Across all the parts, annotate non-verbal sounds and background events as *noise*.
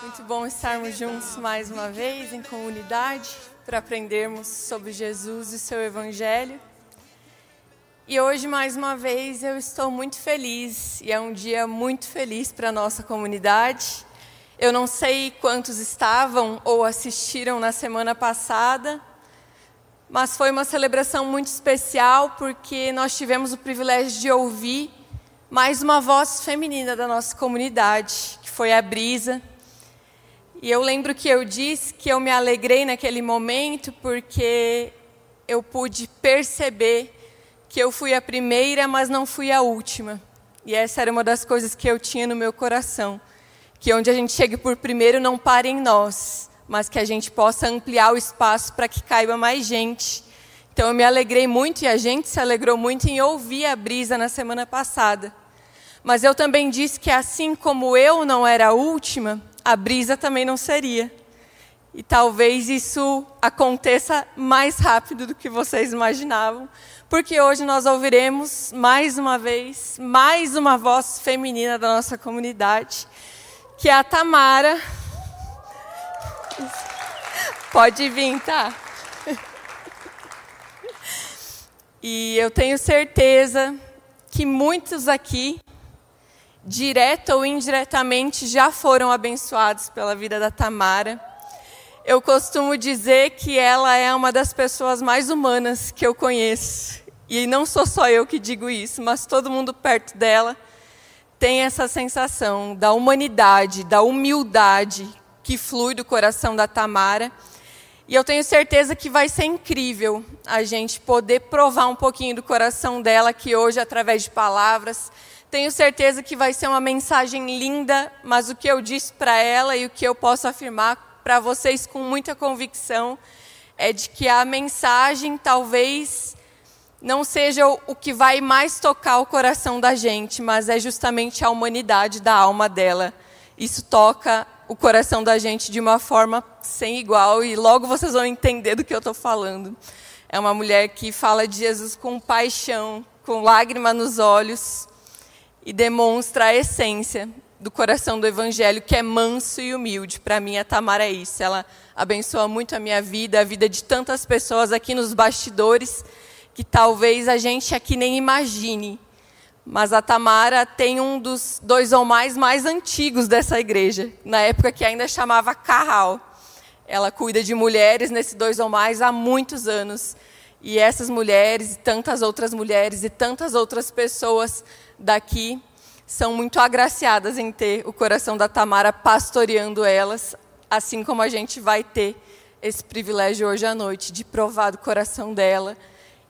Muito bom estarmos juntos mais uma vez em comunidade para aprendermos sobre Jesus e seu Evangelho. E hoje, mais uma vez, eu estou muito feliz e é um dia muito feliz para a nossa comunidade. Eu não sei quantos estavam ou assistiram na semana passada, mas foi uma celebração muito especial porque nós tivemos o privilégio de ouvir mais uma voz feminina da nossa comunidade, que foi a Brisa. E eu lembro que eu disse que eu me alegrei naquele momento porque eu pude perceber que eu fui a primeira, mas não fui a última. E essa era uma das coisas que eu tinha no meu coração, que onde a gente chegue por primeiro não pare em nós, mas que a gente possa ampliar o espaço para que caiba mais gente. Então eu me alegrei muito e a gente se alegrou muito em ouvir a brisa na semana passada. Mas eu também disse que assim como eu não era a última, a brisa também não seria. E talvez isso aconteça mais rápido do que vocês imaginavam, porque hoje nós ouviremos mais uma vez, mais uma voz feminina da nossa comunidade, que é a Tamara. Pode vir, tá? E eu tenho certeza que muitos aqui direta ou indiretamente, já foram abençoados pela vida da Tamara. Eu costumo dizer que ela é uma das pessoas mais humanas que eu conheço. E não sou só eu que digo isso, mas todo mundo perto dela tem essa sensação da humanidade, da humildade que flui do coração da Tamara. E eu tenho certeza que vai ser incrível a gente poder provar um pouquinho do coração dela aqui hoje através de palavras tenho certeza que vai ser uma mensagem linda, mas o que eu disse para ela e o que eu posso afirmar para vocês com muita convicção é de que a mensagem talvez não seja o que vai mais tocar o coração da gente, mas é justamente a humanidade da alma dela. Isso toca o coração da gente de uma forma sem igual e logo vocês vão entender do que eu estou falando. É uma mulher que fala de Jesus com paixão, com lágrima nos olhos e demonstra a essência do coração do Evangelho, que é manso e humilde. Para mim, a Tamara é isso. Ela abençoa muito a minha vida, a vida de tantas pessoas aqui nos bastidores, que talvez a gente aqui nem imagine. Mas a Tamara tem um dos dois ou mais mais antigos dessa igreja, na época que ainda chamava Carral. Ela cuida de mulheres nesse dois ou mais há muitos anos. E essas mulheres, e tantas outras mulheres, e tantas outras pessoas daqui são muito agraciadas em ter o coração da Tamara pastoreando elas, assim como a gente vai ter esse privilégio hoje à noite de provar do coração dela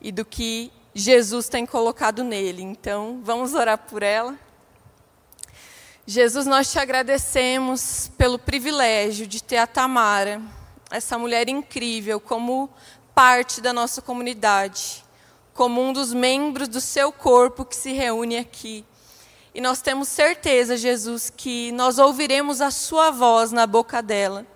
e do que Jesus tem colocado nele. Então, vamos orar por ela. Jesus, nós te agradecemos pelo privilégio de ter a Tamara, essa mulher incrível, como parte da nossa comunidade como um dos membros do seu corpo que se reúne aqui. E nós temos certeza, Jesus, que nós ouviremos a sua voz na boca dela.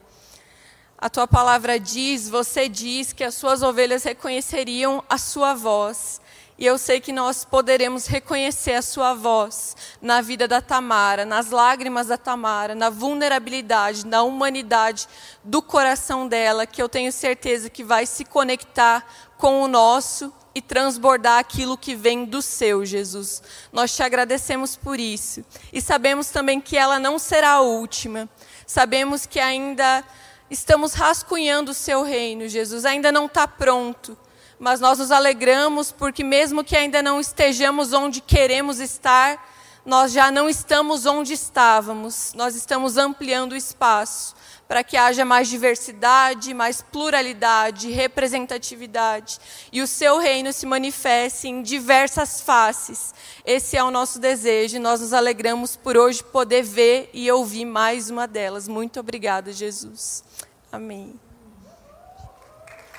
A tua palavra diz, você diz que as suas ovelhas reconheceriam a sua voz. E eu sei que nós poderemos reconhecer a sua voz na vida da Tamara, nas lágrimas da Tamara, na vulnerabilidade, na humanidade do coração dela, que eu tenho certeza que vai se conectar com o nosso e transbordar aquilo que vem do seu, Jesus. Nós te agradecemos por isso. E sabemos também que ela não será a última. Sabemos que ainda estamos rascunhando o seu reino, Jesus. Ainda não está pronto. Mas nós nos alegramos porque, mesmo que ainda não estejamos onde queremos estar, nós já não estamos onde estávamos. Nós estamos ampliando o espaço para que haja mais diversidade, mais pluralidade, representatividade e o seu reino se manifeste em diversas faces. Esse é o nosso desejo e nós nos alegramos por hoje poder ver e ouvir mais uma delas. Muito obrigada, Jesus. Amém.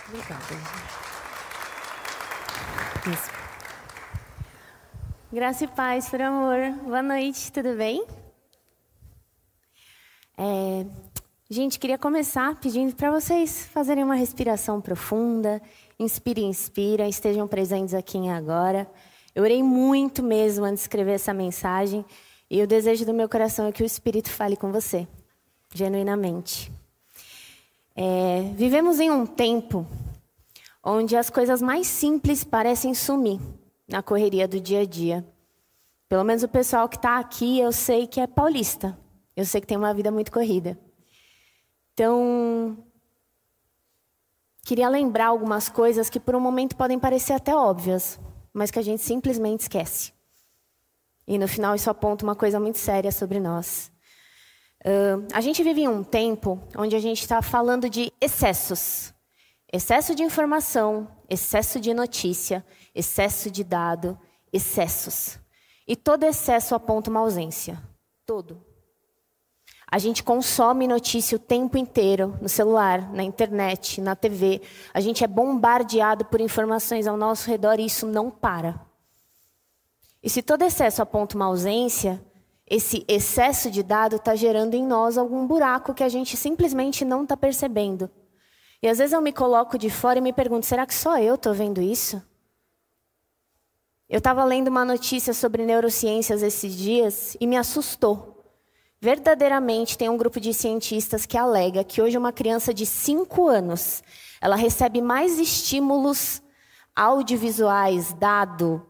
Obrigada. Isso. Graça e paz, por amor. Boa noite, tudo bem? É, Gente, queria começar pedindo para vocês fazerem uma respiração profunda, inspire, inspira, estejam presentes aqui em agora. Eu orei muito mesmo antes de escrever essa mensagem e o desejo do meu coração é que o Espírito fale com você. genuinamente. É, vivemos em um tempo onde as coisas mais simples parecem sumir na correria do dia a dia. Pelo menos o pessoal que está aqui, eu sei que é paulista. Eu sei que tem uma vida muito corrida. Então, queria lembrar algumas coisas que por um momento podem parecer até óbvias, mas que a gente simplesmente esquece. E no final isso aponta uma coisa muito séria sobre nós. Uh, a gente vive em um tempo onde a gente está falando de excessos. Excesso de informação, excesso de notícia, excesso de dado, excessos. E todo excesso aponta uma ausência. Todo. A gente consome notícia o tempo inteiro, no celular, na internet, na TV. A gente é bombardeado por informações ao nosso redor e isso não para. E se todo excesso aponta uma ausência, esse excesso de dado está gerando em nós algum buraco que a gente simplesmente não está percebendo. E às vezes eu me coloco de fora e me pergunto: será que só eu estou vendo isso? Eu estava lendo uma notícia sobre neurociências esses dias e me assustou. Verdadeiramente tem um grupo de cientistas que alega que hoje uma criança de 5 anos, ela recebe mais estímulos audiovisuais, dado,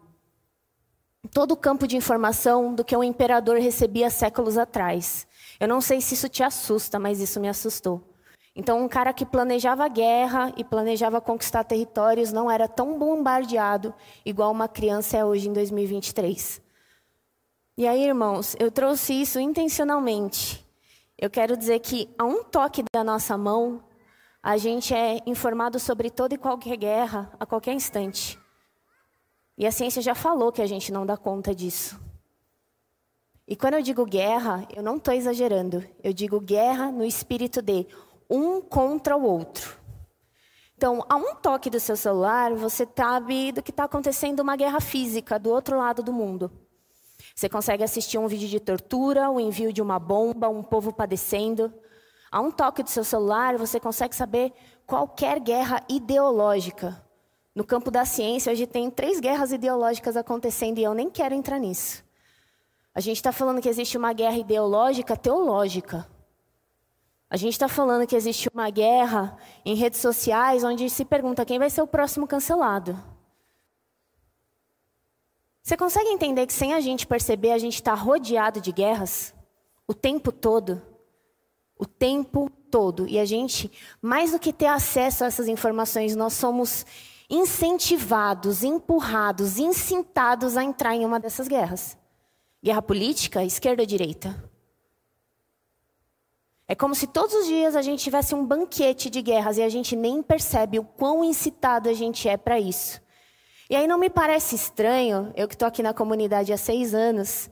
todo o campo de informação do que um imperador recebia séculos atrás. Eu não sei se isso te assusta, mas isso me assustou. Então, um cara que planejava guerra e planejava conquistar territórios não era tão bombardeado igual uma criança é hoje em 2023. E aí, irmãos, eu trouxe isso intencionalmente. Eu quero dizer que a um toque da nossa mão, a gente é informado sobre toda e qualquer guerra a qualquer instante. E a ciência já falou que a gente não dá conta disso. E quando eu digo guerra, eu não estou exagerando. Eu digo guerra no espírito de um contra o outro. Então, a um toque do seu celular, você sabe do que está acontecendo uma guerra física do outro lado do mundo. Você consegue assistir um vídeo de tortura, o envio de uma bomba, um povo padecendo. A um toque do seu celular, você consegue saber qualquer guerra ideológica. No campo da ciência, hoje tem três guerras ideológicas acontecendo e eu nem quero entrar nisso. A gente está falando que existe uma guerra ideológica teológica. A gente está falando que existe uma guerra em redes sociais onde se pergunta quem vai ser o próximo cancelado. Você consegue entender que sem a gente perceber, a gente está rodeado de guerras o tempo todo? O tempo todo. E a gente, mais do que ter acesso a essas informações, nós somos incentivados, empurrados, incitados a entrar em uma dessas guerras. Guerra política, esquerda ou direita. É como se todos os dias a gente tivesse um banquete de guerras e a gente nem percebe o quão incitado a gente é para isso. E aí não me parece estranho, eu que estou aqui na comunidade há seis anos,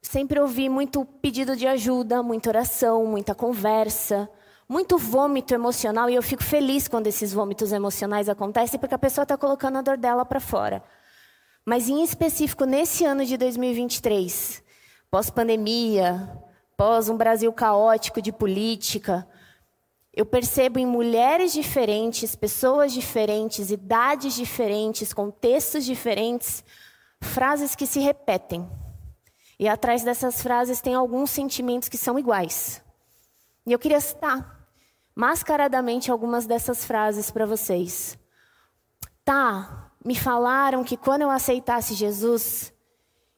sempre ouvi muito pedido de ajuda, muita oração, muita conversa, muito vômito emocional e eu fico feliz quando esses vômitos emocionais acontecem porque a pessoa está colocando a dor dela para fora. Mas em específico nesse ano de 2023, pós-pandemia, pós um Brasil caótico de política, eu percebo em mulheres diferentes, pessoas diferentes, idades diferentes, contextos diferentes, frases que se repetem. E atrás dessas frases tem alguns sentimentos que são iguais. E eu queria citar mascaradamente algumas dessas frases para vocês. Tá, me falaram que quando eu aceitasse Jesus,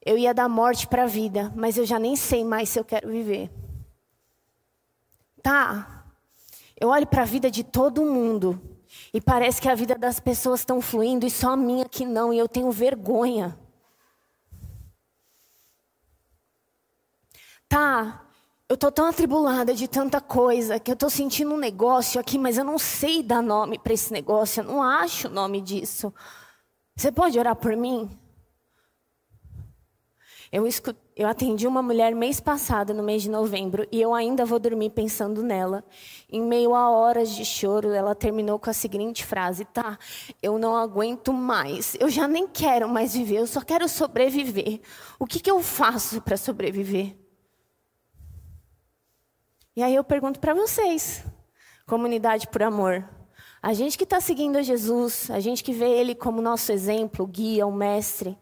eu ia dar morte para a vida, mas eu já nem sei mais se eu quero viver. Tá, eu olho para a vida de todo mundo e parece que a vida das pessoas estão fluindo e só a minha que não, e eu tenho vergonha. Tá, eu estou tão atribulada de tanta coisa que eu estou sentindo um negócio aqui, mas eu não sei dar nome para esse negócio, eu não acho o nome disso. Você pode orar por mim? Eu, escut... eu atendi uma mulher mês passado, no mês de novembro, e eu ainda vou dormir pensando nela. Em meio a horas de choro, ela terminou com a seguinte frase: Tá, eu não aguento mais, eu já nem quero mais viver, eu só quero sobreviver. O que, que eu faço para sobreviver? E aí eu pergunto para vocês, comunidade por amor, a gente que está seguindo a Jesus, a gente que vê Ele como nosso exemplo, guia, o mestre,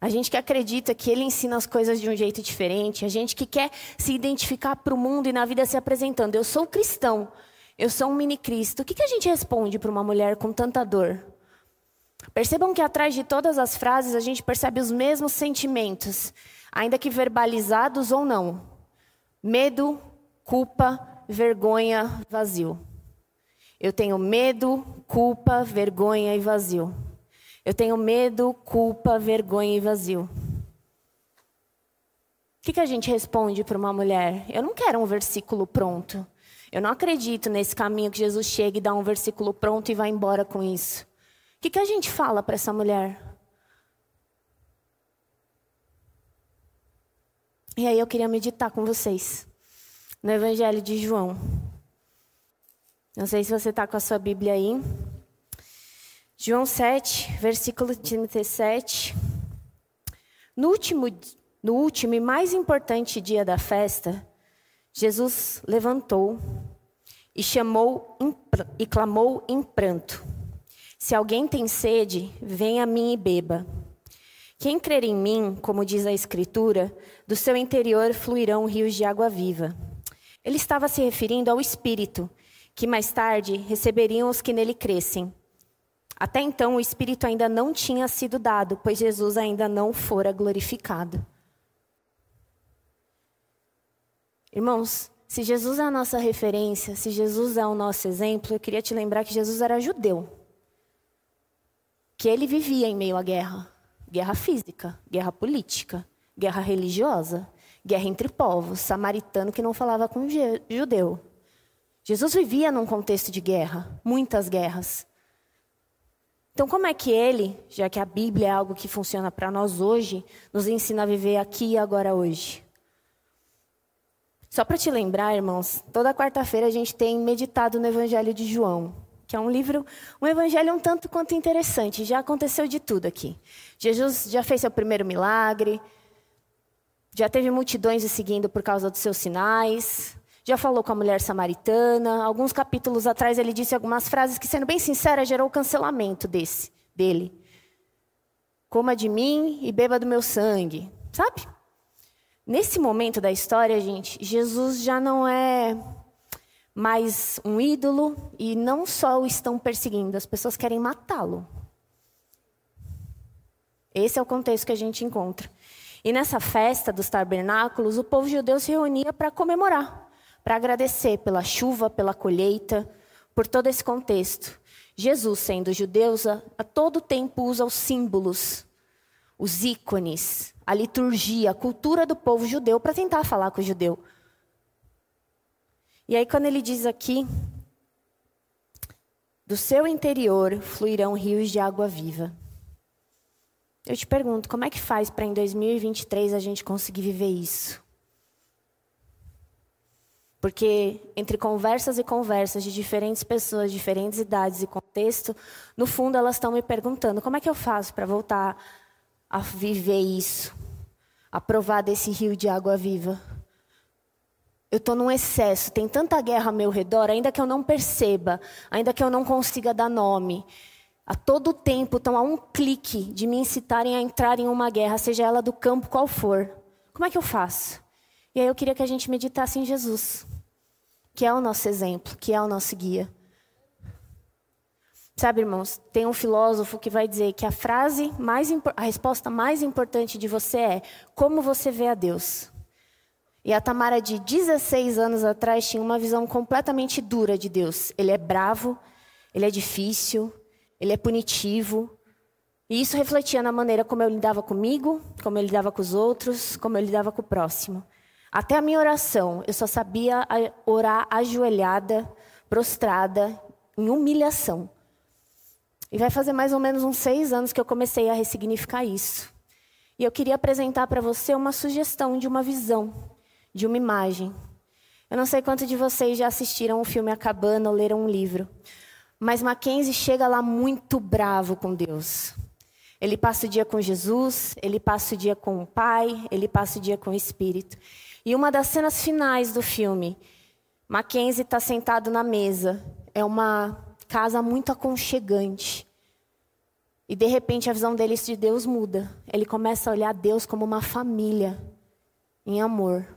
A gente que acredita que ele ensina as coisas de um jeito diferente, a gente que quer se identificar para o mundo e na vida se apresentando. Eu sou cristão, eu sou um mini Cristo. O que, que a gente responde para uma mulher com tanta dor? Percebam que atrás de todas as frases a gente percebe os mesmos sentimentos, ainda que verbalizados ou não: medo, culpa, vergonha, vazio. Eu tenho medo, culpa, vergonha e vazio. Eu tenho medo, culpa, vergonha e vazio. O que, que a gente responde para uma mulher? Eu não quero um versículo pronto. Eu não acredito nesse caminho que Jesus chega e dá um versículo pronto e vai embora com isso. O que, que a gente fala para essa mulher? E aí eu queria meditar com vocês no Evangelho de João. Não sei se você está com a sua Bíblia aí. João 7, versículo 37. No último, no último e mais importante dia da festa, Jesus levantou e chamou e clamou em pranto: Se alguém tem sede, venha a mim e beba. Quem crer em mim, como diz a Escritura, do seu interior fluirão rios de água viva. Ele estava se referindo ao Espírito, que mais tarde receberiam os que nele crescem. Até então, o Espírito ainda não tinha sido dado, pois Jesus ainda não fora glorificado. Irmãos, se Jesus é a nossa referência, se Jesus é o nosso exemplo, eu queria te lembrar que Jesus era judeu. Que ele vivia em meio à guerra guerra física, guerra política, guerra religiosa, guerra entre povos, samaritano que não falava com judeu. Jesus vivia num contexto de guerra, muitas guerras. Então, como é que ele, já que a Bíblia é algo que funciona para nós hoje, nos ensina a viver aqui e agora hoje? Só para te lembrar, irmãos, toda quarta-feira a gente tem meditado no Evangelho de João, que é um livro, um evangelho um tanto quanto interessante. Já aconteceu de tudo aqui. Jesus já fez seu primeiro milagre, já teve multidões o seguindo por causa dos seus sinais, já falou com a mulher samaritana. Alguns capítulos atrás ele disse algumas frases que, sendo bem sincera, gerou o cancelamento desse, dele. Coma de mim e beba do meu sangue. Sabe? Nesse momento da história, gente, Jesus já não é mais um ídolo e não só o estão perseguindo, as pessoas querem matá-lo. Esse é o contexto que a gente encontra. E nessa festa dos tabernáculos, o povo judeu se reunia para comemorar para agradecer pela chuva, pela colheita, por todo esse contexto. Jesus, sendo judeu, a todo tempo usa os símbolos, os ícones, a liturgia, a cultura do povo judeu para tentar falar com o judeu. E aí, quando ele diz aqui, do seu interior fluirão rios de água viva. Eu te pergunto, como é que faz para em 2023 a gente conseguir viver isso? Porque entre conversas e conversas de diferentes pessoas, diferentes idades e contexto, no fundo elas estão me perguntando: como é que eu faço para voltar a viver isso? A provar desse rio de água viva? Eu estou num excesso, tem tanta guerra ao meu redor, ainda que eu não perceba, ainda que eu não consiga dar nome. A todo tempo estão a um clique de me incitarem a entrar em uma guerra, seja ela do campo qual for. Como é que eu faço? E aí eu queria que a gente meditasse em Jesus, que é o nosso exemplo, que é o nosso guia. Sabe, irmãos, tem um filósofo que vai dizer que a frase mais a resposta mais importante de você é como você vê a Deus. E a Tamara de 16 anos atrás tinha uma visão completamente dura de Deus. Ele é bravo, ele é difícil, ele é punitivo. E isso refletia na maneira como eu lidava comigo, como eu lidava com os outros, como eu lidava com o próximo. Até a minha oração, eu só sabia orar ajoelhada, prostrada, em humilhação. E vai fazer mais ou menos uns seis anos que eu comecei a ressignificar isso. E eu queria apresentar para você uma sugestão de uma visão, de uma imagem. Eu não sei quantos de vocês já assistiram o filme A Cabana ou leram um livro, mas Mackenzie chega lá muito bravo com Deus. Ele passa o dia com Jesus, ele passa o dia com o Pai, ele passa o dia com o Espírito. E uma das cenas finais do filme, Mackenzie está sentado na mesa. É uma casa muito aconchegante. E de repente a visão deles de Deus muda. Ele começa a olhar Deus como uma família, em amor.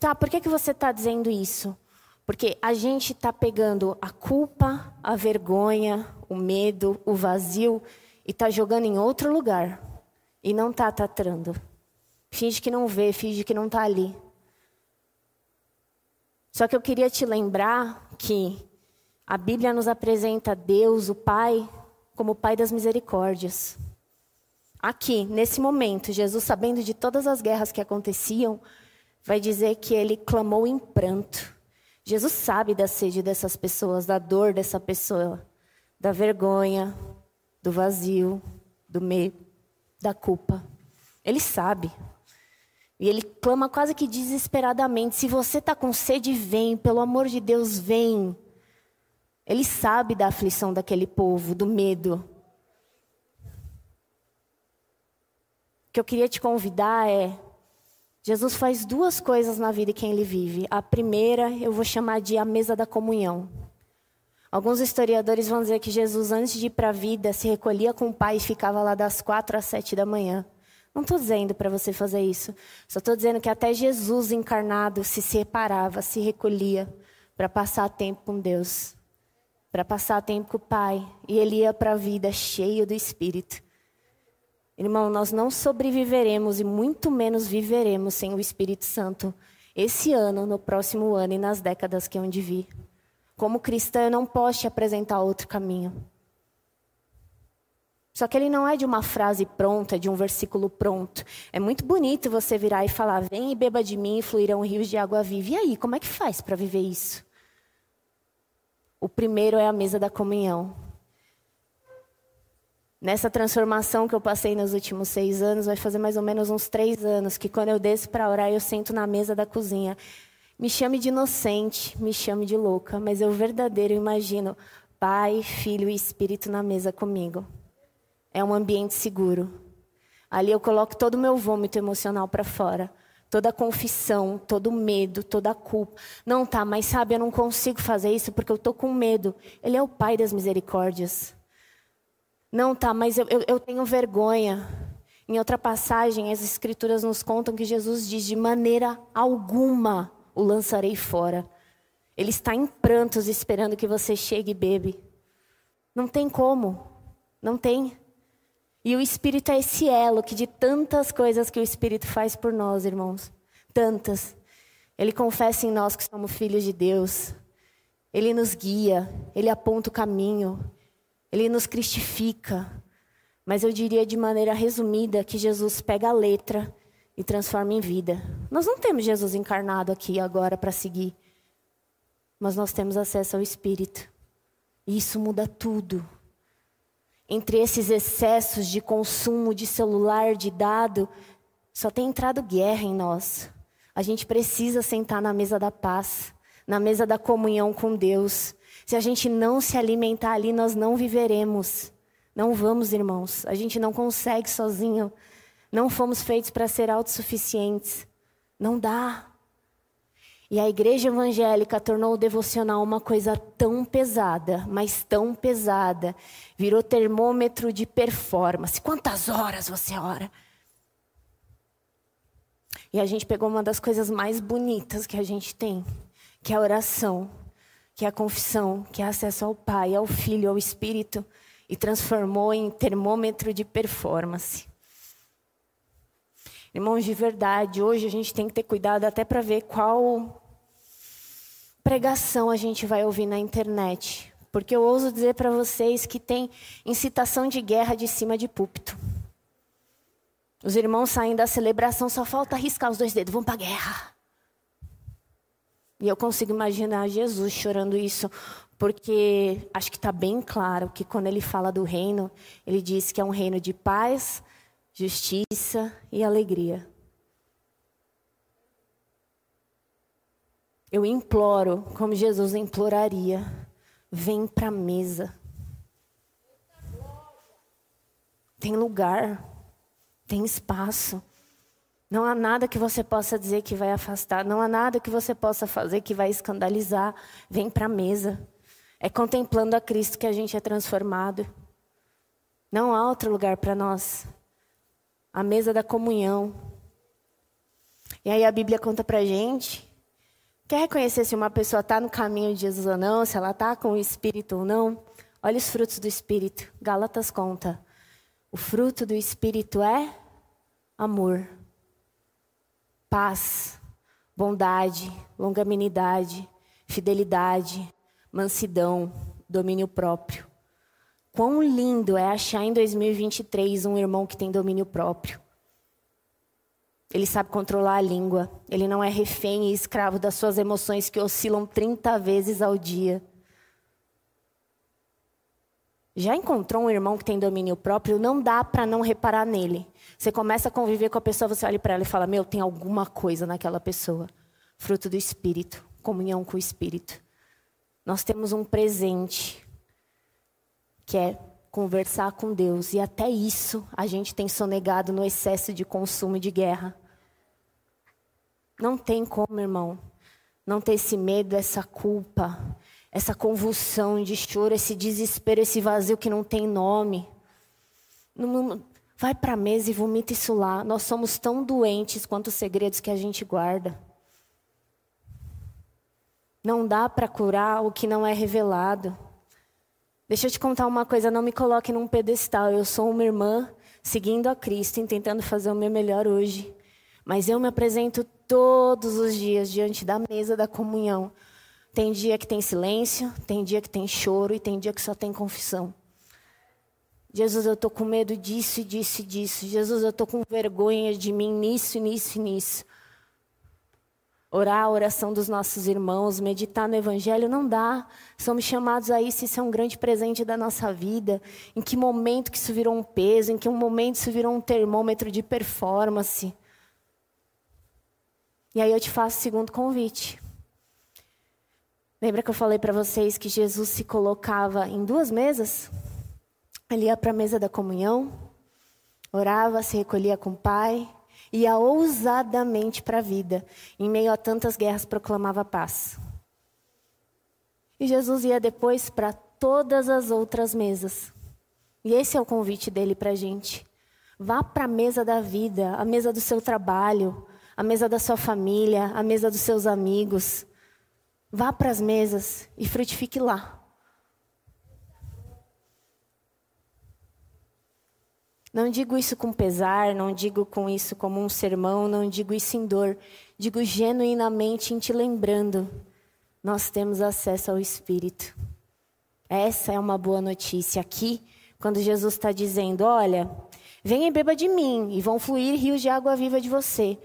Tá, por que, que você está dizendo isso? Porque a gente está pegando a culpa, a vergonha, o medo, o vazio e está jogando em outro lugar. E não está tratando. Finge que não vê, finge que não está ali. Só que eu queria te lembrar que a Bíblia nos apresenta Deus, o Pai, como o Pai das misericórdias. Aqui, nesse momento, Jesus, sabendo de todas as guerras que aconteciam, vai dizer que ele clamou em pranto. Jesus sabe da sede dessas pessoas, da dor dessa pessoa, da vergonha, do vazio, do medo, da culpa. Ele sabe. E ele clama quase que desesperadamente: se você está com sede, vem, pelo amor de Deus, vem. Ele sabe da aflição daquele povo, do medo. O que eu queria te convidar é: Jesus faz duas coisas na vida de quem ele vive. A primeira eu vou chamar de a mesa da comunhão. Alguns historiadores vão dizer que Jesus, antes de ir para a vida, se recolhia com o pai e ficava lá das quatro às sete da manhã. Não estou dizendo para você fazer isso. Só estou dizendo que até Jesus encarnado se separava, se recolhia para passar tempo com Deus para passar tempo com o Pai. E ele ia para a vida cheio do Espírito. Irmão, nós não sobreviveremos e muito menos viveremos sem o Espírito Santo esse ano, no próximo ano e nas décadas que hão de. Como cristã, eu não posso te apresentar outro caminho. Só que ele não é de uma frase pronta, de um versículo pronto. É muito bonito você virar e falar: Vem e beba de mim fluirão rios de água viva. E aí, como é que faz para viver isso? O primeiro é a mesa da comunhão. Nessa transformação que eu passei nos últimos seis anos, vai fazer mais ou menos uns três anos, que quando eu desço para orar, eu sento na mesa da cozinha. Me chame de inocente, me chame de louca, mas eu verdadeiro imagino Pai, Filho e Espírito na mesa comigo. É um ambiente seguro. Ali eu coloco todo o meu vômito emocional para fora toda confissão, todo medo, toda culpa. Não tá, mas sabe, eu não consigo fazer isso porque eu tô com medo. Ele é o Pai das misericórdias. Não tá, mas eu, eu, eu tenho vergonha. Em outra passagem, as Escrituras nos contam que Jesus diz: de maneira alguma o lançarei fora. Ele está em prantos esperando que você chegue e bebe. Não tem como. Não tem. E o Espírito é esse elo que de tantas coisas que o Espírito faz por nós, irmãos, tantas. Ele confessa em nós que somos filhos de Deus. Ele nos guia, ele aponta o caminho, ele nos cristifica. Mas eu diria de maneira resumida que Jesus pega a letra e transforma em vida. Nós não temos Jesus encarnado aqui agora para seguir, mas nós temos acesso ao Espírito. E isso muda tudo entre esses excessos de consumo de celular, de dado, só tem entrado guerra em nós. A gente precisa sentar na mesa da paz, na mesa da comunhão com Deus. Se a gente não se alimentar ali, nós não viveremos. Não vamos, irmãos. A gente não consegue sozinho. Não fomos feitos para ser autossuficientes. Não dá. E a igreja evangélica tornou o devocional uma coisa tão pesada, mas tão pesada, virou termômetro de performance. Quantas horas você ora? E a gente pegou uma das coisas mais bonitas que a gente tem, que é a oração, que é a confissão, que é acesso ao Pai, ao Filho, ao Espírito, e transformou em termômetro de performance. Irmãos, de verdade, hoje a gente tem que ter cuidado até para ver qual pregação a gente vai ouvir na internet? Porque eu ouso dizer para vocês que tem incitação de guerra de cima de púlpito. Os irmãos saem da celebração, só falta arriscar os dois dedos, vão para a guerra. E eu consigo imaginar Jesus chorando isso, porque acho que está bem claro que quando ele fala do reino, ele diz que é um reino de paz, justiça e alegria. Eu imploro, como Jesus imploraria, vem para a mesa. Tem lugar, tem espaço. Não há nada que você possa dizer que vai afastar, não há nada que você possa fazer que vai escandalizar. Vem para a mesa. É contemplando a Cristo que a gente é transformado. Não há outro lugar para nós. A mesa da comunhão. E aí a Bíblia conta para gente. Quer reconhecer se uma pessoa está no caminho de Jesus ou não, se ela está com o Espírito ou não? Olha os frutos do Espírito. Gálatas conta. O fruto do Espírito é amor, paz, bondade, longanimidade, fidelidade, mansidão, domínio próprio. Quão lindo é achar em 2023 um irmão que tem domínio próprio. Ele sabe controlar a língua. Ele não é refém e escravo das suas emoções que oscilam 30 vezes ao dia. Já encontrou um irmão que tem domínio próprio? Não dá para não reparar nele. Você começa a conviver com a pessoa, você olha para ela e fala: Meu, tem alguma coisa naquela pessoa. Fruto do Espírito, comunhão com o Espírito. Nós temos um presente que é conversar com Deus. E até isso a gente tem sonegado no excesso de consumo e de guerra. Não tem como, irmão, não ter esse medo, essa culpa, essa convulsão de choro, esse desespero, esse vazio que não tem nome. vai para a mesa e vomita isso lá. Nós somos tão doentes quanto os segredos que a gente guarda. Não dá para curar o que não é revelado. Deixa eu te contar uma coisa, não me coloque num pedestal. Eu sou uma irmã seguindo a Cristo e tentando fazer o meu melhor hoje. Mas eu me apresento todos os dias diante da mesa da comunhão. Tem dia que tem silêncio, tem dia que tem choro e tem dia que só tem confissão. Jesus, eu estou com medo disso e disso e disso. Jesus, eu estou com vergonha de mim nisso, nisso e nisso orar a oração dos nossos irmãos, meditar no Evangelho, não dá. Somos chamados a isso, isso é um grande presente da nossa vida. Em que momento que isso virou um peso? Em que momento isso virou um termômetro de performance? E aí eu te faço o segundo convite. Lembra que eu falei para vocês que Jesus se colocava em duas mesas? Ele ia para a mesa da comunhão, orava, se recolhia com o Pai, ia ousadamente para a vida. Em meio a tantas guerras, proclamava paz. E Jesus ia depois para todas as outras mesas. E esse é o convite dele para a gente. Vá para a mesa da vida, a mesa do seu trabalho, a mesa da sua família, a mesa dos seus amigos. Vá para as mesas e frutifique lá. Não digo isso com pesar, não digo com isso como um sermão, não digo isso em dor. Digo genuinamente em te lembrando, nós temos acesso ao Espírito. Essa é uma boa notícia aqui, quando Jesus está dizendo: Olha, venha e beba de mim, e vão fluir rios de água viva de você.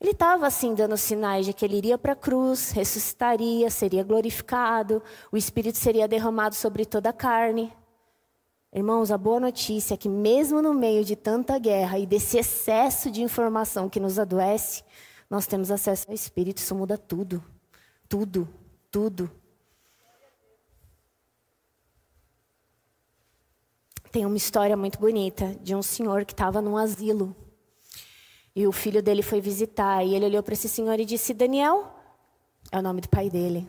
Ele estava assim dando sinais de que ele iria para a cruz, ressuscitaria, seria glorificado, o Espírito seria derramado sobre toda a carne. Irmãos, a boa notícia é que, mesmo no meio de tanta guerra e desse excesso de informação que nos adoece, nós temos acesso ao Espírito. Isso muda tudo. Tudo. Tudo. Tem uma história muito bonita de um senhor que estava num asilo. E o filho dele foi visitar. E ele olhou para esse senhor e disse: Daniel, é o nome do pai dele.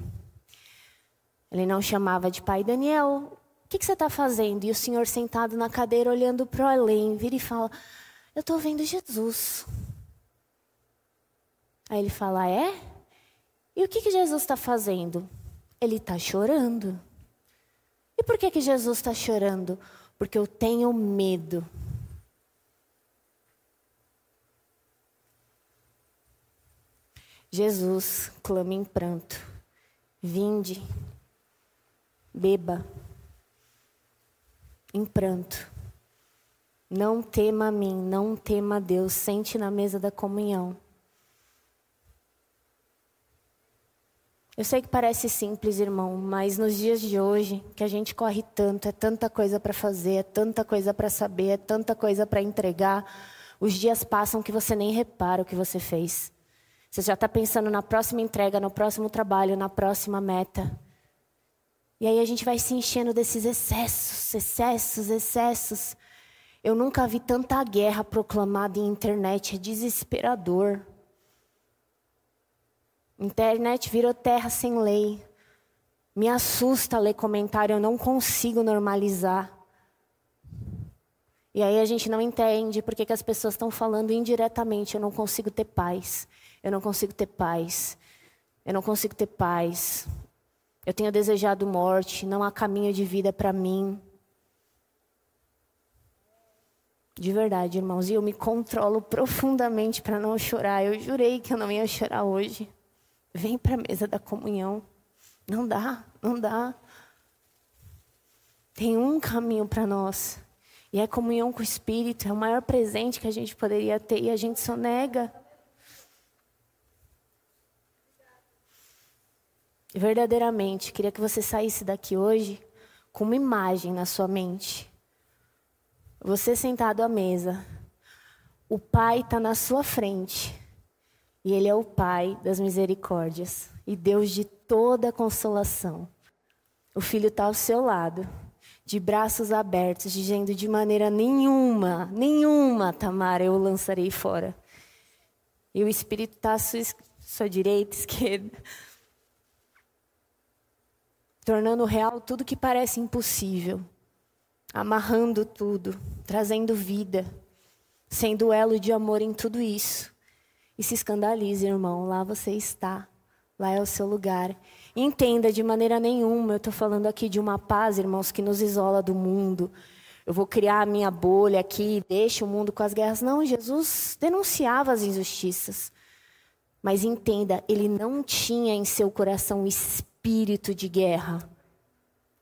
Ele não chamava de pai Daniel, que, que você está fazendo? E o senhor sentado na cadeira, olhando para o além, vira e fala: Eu estou vendo Jesus. Aí ele fala: É? E o que, que Jesus está fazendo? Ele está chorando. E por que, que Jesus está chorando? Porque eu tenho medo. Jesus clama em pranto: Vinde, beba em pranto. Não tema a mim, não tema a Deus, sente na mesa da comunhão. Eu sei que parece simples, irmão, mas nos dias de hoje, que a gente corre tanto, é tanta coisa para fazer, é tanta coisa para saber, é tanta coisa para entregar, os dias passam que você nem repara o que você fez. Você já está pensando na próxima entrega, no próximo trabalho, na próxima meta. E aí a gente vai se enchendo desses excessos, excessos, excessos. Eu nunca vi tanta guerra proclamada em internet, é desesperador. Internet virou terra sem lei. Me assusta ler comentário, eu não consigo normalizar. E aí a gente não entende porque que as pessoas estão falando indiretamente: eu não consigo ter paz, eu não consigo ter paz, eu não consigo ter paz. Eu tenho desejado morte, não há caminho de vida para mim. De verdade, irmãos, e eu me controlo profundamente para não chorar. Eu jurei que eu não ia chorar hoje. Vem para a mesa da comunhão. Não dá, não dá. Tem um caminho para nós. E é comunhão com o Espírito, é o maior presente que a gente poderia ter e a gente só nega. Verdadeiramente, queria que você saísse daqui hoje com uma imagem na sua mente. Você sentado à mesa, o Pai está na sua frente, e Ele é o Pai das misericórdias e Deus de toda consolação. O Filho está ao seu lado, de braços abertos, dizendo de maneira nenhuma, nenhuma, Tamara, eu o lançarei fora. E o Espírito está à sua, sua direita, *laughs* esquerda tornando real tudo que parece impossível, amarrando tudo, trazendo vida, sendo elo de amor em tudo isso. E se escandalize, irmão, lá você está, lá é o seu lugar. Entenda de maneira nenhuma, eu estou falando aqui de uma paz, irmãos, que nos isola do mundo. Eu vou criar a minha bolha aqui, deixa o mundo com as guerras. Não, Jesus denunciava as injustiças. Mas entenda, ele não tinha em seu coração espírito espírito de guerra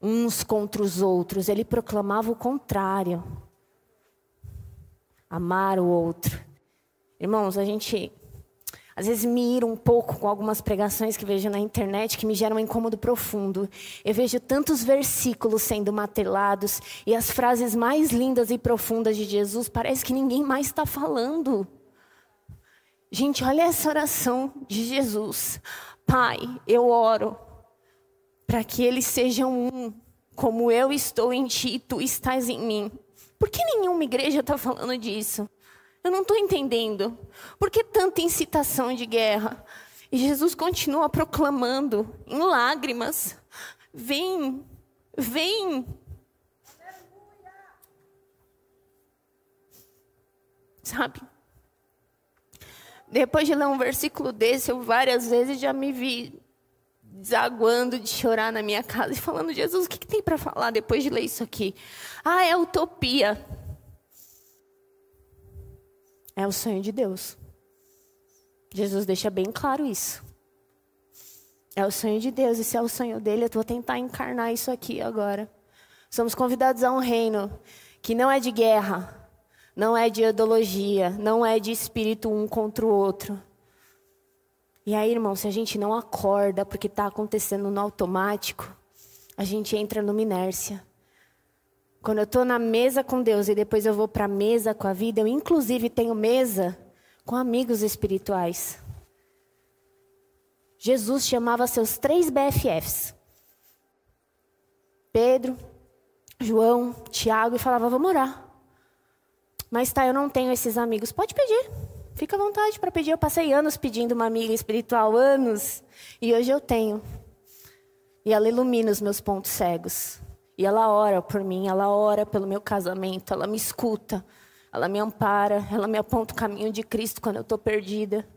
uns contra os outros, ele proclamava o contrário. Amar o outro. Irmãos, a gente às vezes me ira um pouco com algumas pregações que vejo na internet que me geram um incômodo profundo. Eu vejo tantos versículos sendo matelados e as frases mais lindas e profundas de Jesus, parece que ninguém mais está falando. Gente, olha essa oração de Jesus. Pai, eu oro para que eles sejam um, como eu estou em ti e tu estás em mim. Por que nenhuma igreja está falando disso? Eu não estou entendendo. Por que tanta incitação de guerra? E Jesus continua proclamando em lágrimas: Vem, vem. Sabe? Depois de ler um versículo desse, eu várias vezes já me vi desaguando de chorar na minha casa e falando: Jesus, o que, que tem para falar depois de ler isso aqui? Ah, é utopia. É o sonho de Deus. Jesus deixa bem claro isso. É o sonho de Deus, e se é o sonho dele, eu vou tentar encarnar isso aqui agora. Somos convidados a um reino que não é de guerra, não é de ideologia, não é de espírito um contra o outro e aí, irmão, se a gente não acorda porque está acontecendo no automático, a gente entra numa inércia. Quando eu estou na mesa com Deus e depois eu vou para a mesa com a vida, eu inclusive tenho mesa com amigos espirituais. Jesus chamava seus três BFFs: Pedro, João, Tiago, e falava: Vamos orar. Mas tá, eu não tenho esses amigos. Pode pedir. Fica à vontade para pedir. Eu passei anos pedindo uma amiga espiritual, anos. E hoje eu tenho. E ela ilumina os meus pontos cegos. E ela ora por mim, ela ora pelo meu casamento, ela me escuta, ela me ampara, ela me aponta o caminho de Cristo quando eu estou perdida.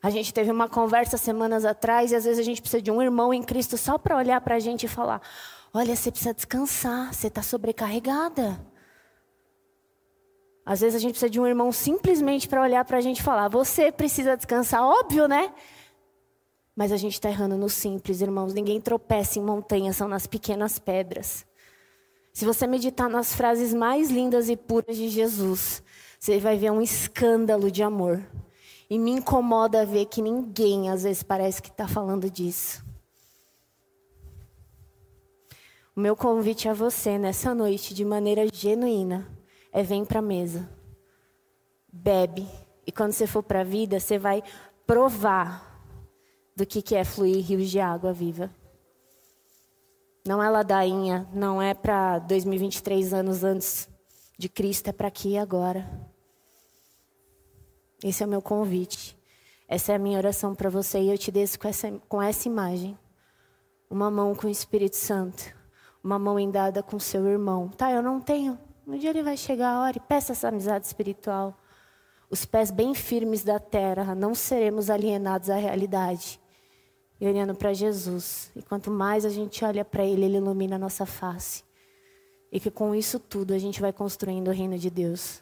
A gente teve uma conversa semanas atrás e às vezes a gente precisa de um irmão em Cristo só para olhar para a gente e falar: Olha, você precisa descansar, você está sobrecarregada. Às vezes a gente precisa de um irmão simplesmente para olhar para a gente e falar: Você precisa descansar, óbvio, né? Mas a gente está errando no simples, irmãos. Ninguém tropeça em montanhas, são nas pequenas pedras. Se você meditar nas frases mais lindas e puras de Jesus, você vai ver um escândalo de amor. E me incomoda ver que ninguém, às vezes, parece que está falando disso. O meu convite a você nessa noite, de maneira genuína, é vem para a mesa. Bebe. E quando você for para a vida, você vai provar do que, que é fluir rios de água viva. Não é ladainha, não é para 2023 anos antes de Cristo, é para aqui e agora. Esse é o meu convite. Essa é a minha oração para você e eu te desço com essa, com essa imagem. Uma mão com o Espírito Santo, uma mão endada com seu irmão. Tá, eu não tenho. Um dia ele vai chegar, ore, peça essa amizade espiritual. Os pés bem firmes da terra, não seremos alienados à realidade. E olhando para Jesus. E quanto mais a gente olha para Ele, Ele ilumina a nossa face. E que com isso tudo a gente vai construindo o reino de Deus.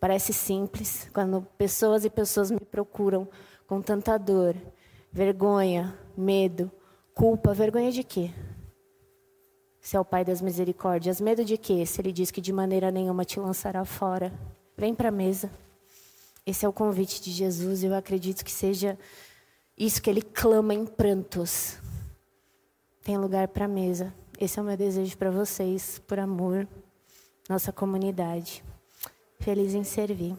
Parece simples quando pessoas e pessoas me procuram com tanta dor, vergonha, medo, culpa. Vergonha de quê? Se é o Pai das misericórdias. Medo de quê? Se Ele diz que de maneira nenhuma te lançará fora. Vem para a mesa. Esse é o convite de Jesus eu acredito que seja isso que Ele clama em prantos. Tem lugar para a mesa. Esse é o meu desejo para vocês, por amor, nossa comunidade. Feliz em servir.